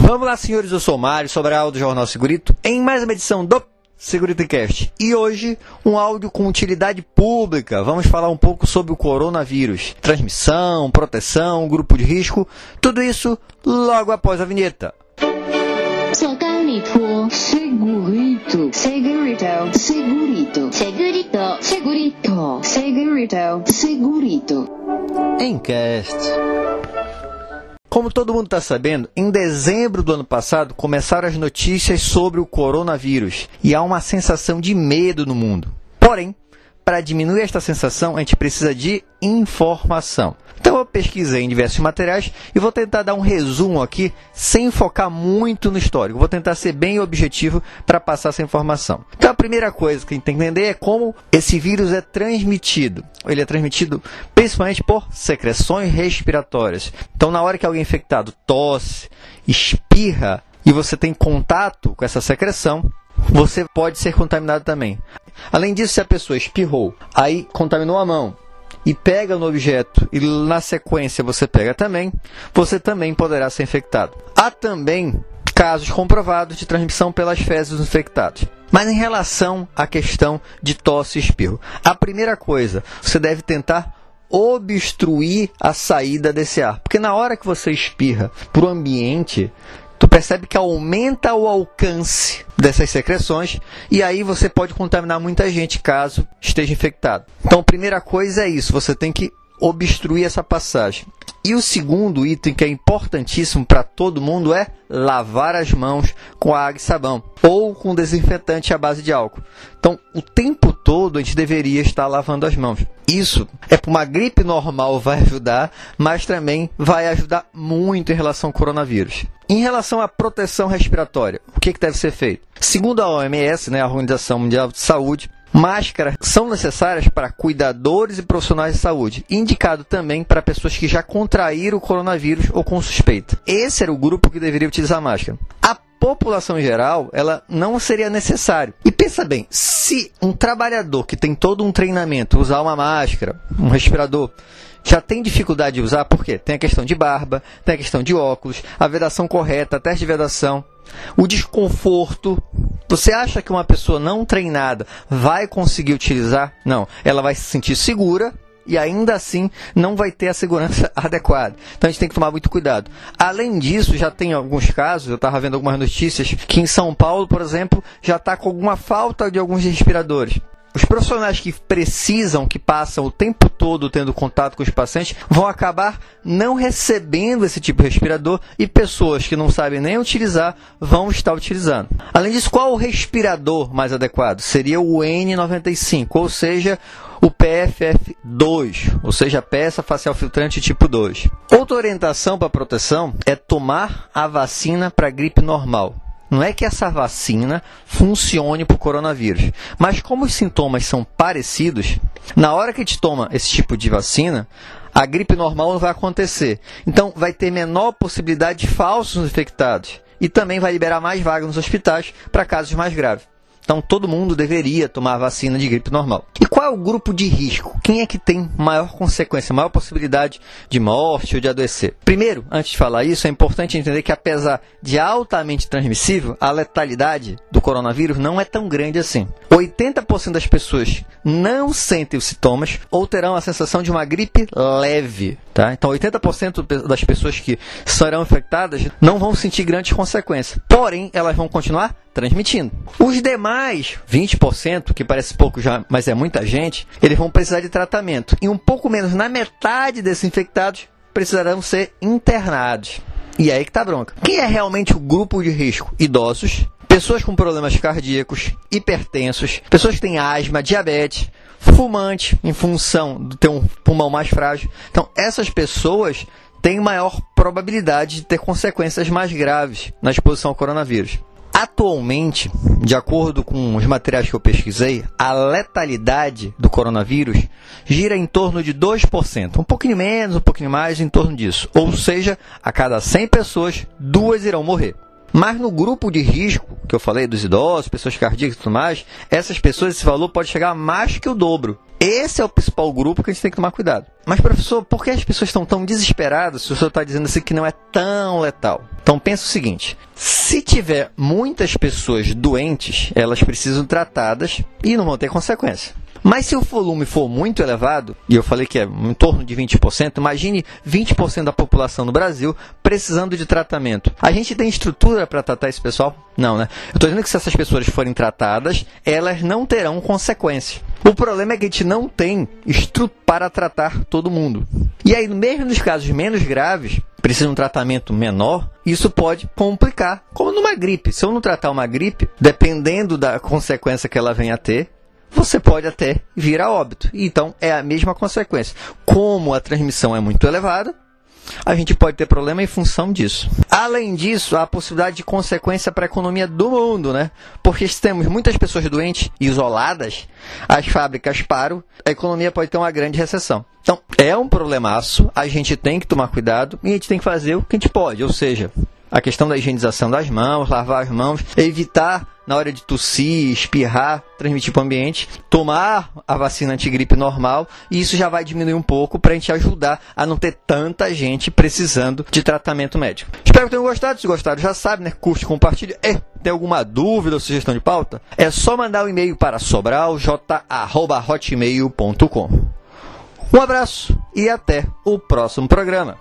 Vamos lá, senhores, eu sou o Mário, Sobral do Jornal Segurito, em mais uma edição do Segurito Cast. E hoje, um áudio com utilidade pública. Vamos falar um pouco sobre o coronavírus. Transmissão, proteção, grupo de risco, tudo isso logo após a vinheta. Segurito, segurito, segurito, segurito, segurito, segurito, segurito, segurito. Encast. Como todo mundo está sabendo, em dezembro do ano passado começaram as notícias sobre o coronavírus e há uma sensação de medo no mundo. Porém, para diminuir esta sensação, a gente precisa de informação. Então eu pesquisei em diversos materiais e vou tentar dar um resumo aqui, sem focar muito no histórico. Vou tentar ser bem objetivo para passar essa informação. Então a primeira coisa que a gente tem que entender é como esse vírus é transmitido. Ele é transmitido principalmente por secreções respiratórias. Então na hora que alguém infectado tosse, espirra e você tem contato com essa secreção, você pode ser contaminado também. Além disso, se a pessoa espirrou, aí contaminou a mão, e pega no objeto e na sequência você pega também, você também poderá ser infectado. Há também casos comprovados de transmissão pelas fezes dos infectados. Mas em relação à questão de tosse e espirro, a primeira coisa, você deve tentar obstruir a saída desse ar. Porque na hora que você espirra para o ambiente, tu percebe que aumenta o alcance dessas secreções e aí você pode contaminar muita gente caso esteja infectado. Então, a primeira coisa é isso, você tem que obstruir essa passagem. E o segundo item que é importantíssimo para todo mundo é lavar as mãos com água e sabão ou com desinfetante à base de álcool. Então, o tempo todo a gente deveria estar lavando as mãos. Isso é para uma gripe normal vai ajudar, mas também vai ajudar muito em relação ao coronavírus. Em relação à proteção respiratória, o que, que deve ser feito? Segundo a OMS, né, a Organização Mundial de Saúde, Máscaras são necessárias para cuidadores e profissionais de saúde, indicado também para pessoas que já contraíram o coronavírus ou com suspeita. Esse era o grupo que deveria utilizar máscara. A população geral, ela não seria necessário. E pensa bem, se um trabalhador que tem todo um treinamento usar uma máscara, um respirador, já tem dificuldade de usar, por quê? Tem a questão de barba, tem a questão de óculos, a vedação correta, teste de vedação, o desconforto. Você acha que uma pessoa não treinada vai conseguir utilizar? Não. Ela vai se sentir segura e ainda assim não vai ter a segurança adequada. Então a gente tem que tomar muito cuidado. Além disso, já tem alguns casos, eu estava vendo algumas notícias, que em São Paulo, por exemplo, já está com alguma falta de alguns respiradores. Os profissionais que precisam, que passam o tempo todo tendo contato com os pacientes, vão acabar não recebendo esse tipo de respirador e pessoas que não sabem nem utilizar vão estar utilizando. Além disso, qual o respirador mais adequado? Seria o N95, ou seja, o PFF2, ou seja, peça facial filtrante tipo 2. Outra orientação para proteção é tomar a vacina para gripe normal. Não é que essa vacina funcione para o coronavírus, mas como os sintomas são parecidos, na hora que a gente toma esse tipo de vacina, a gripe normal não vai acontecer. Então, vai ter menor possibilidade de falsos infectados e também vai liberar mais vagas nos hospitais para casos mais graves. Então todo mundo deveria tomar vacina de gripe normal. E qual é o grupo de risco? Quem é que tem maior consequência, maior possibilidade de morte ou de adoecer? Primeiro, antes de falar isso, é importante entender que apesar de altamente transmissível, a letalidade do coronavírus não é tão grande assim. 80% das pessoas não sentem os sintomas ou terão a sensação de uma gripe leve. Tá? Então, 80% das pessoas que serão infectadas não vão sentir grandes consequências. Porém, elas vão continuar transmitindo. Os demais 20%, que parece pouco já, mas é muita gente, eles vão precisar de tratamento. E um pouco menos na metade desses infectados precisarão ser internados. E aí que tá bronca. Quem é realmente o grupo de risco? Idosos, pessoas com problemas cardíacos, hipertensos, pessoas que têm asma, diabetes, fumante, em função de ter um pulmão mais frágil. Então, essas pessoas têm maior probabilidade de ter consequências mais graves na exposição ao coronavírus. Atualmente, de acordo com os materiais que eu pesquisei, a letalidade do coronavírus gira em torno de 2%, um pouquinho menos, um pouquinho mais, em torno disso. Ou seja, a cada 100 pessoas, duas irão morrer. Mas no grupo de risco, que eu falei dos idosos, pessoas cardíacas e tudo mais, essas pessoas, esse valor pode chegar a mais que o dobro. Esse é o principal grupo que a gente tem que tomar cuidado. Mas, professor, por que as pessoas estão tão desesperadas se o senhor está dizendo assim que não é tão letal? Então, pensa o seguinte: se tiver muitas pessoas doentes, elas precisam tratadas e não vão ter consequência. Mas se o volume for muito elevado, e eu falei que é em torno de 20%, imagine 20% da população do Brasil precisando de tratamento. A gente tem estrutura para tratar esse pessoal? Não, né? Eu estou dizendo que se essas pessoas forem tratadas, elas não terão consequência. O problema é que a gente não tem estrutura para tratar todo mundo. E aí, mesmo nos casos menos graves, precisa de um tratamento menor, isso pode complicar. Como numa gripe. Se eu não tratar uma gripe, dependendo da consequência que ela venha a ter, você pode até vir a óbito. Então, é a mesma consequência. Como a transmissão é muito elevada, a gente pode ter problema em função disso. Além disso, há a possibilidade de consequência para a economia do mundo, né? Porque se temos muitas pessoas doentes e isoladas, as fábricas param, a economia pode ter uma grande recessão. Então, é um problemaço, a gente tem que tomar cuidado e a gente tem que fazer o que a gente pode, ou seja, a questão da higienização das mãos, lavar as mãos, evitar na hora de tossir, espirrar, transmitir para o ambiente, tomar a vacina antigripe normal e isso já vai diminuir um pouco para a gente ajudar a não ter tanta gente precisando de tratamento médico. Espero que tenham gostado. Se gostaram, já sabe, né? Curte, compartilhe. E tem alguma dúvida ou sugestão de pauta? É só mandar o um e-mail para sobralj.hotmail.com. Um abraço e até o próximo programa.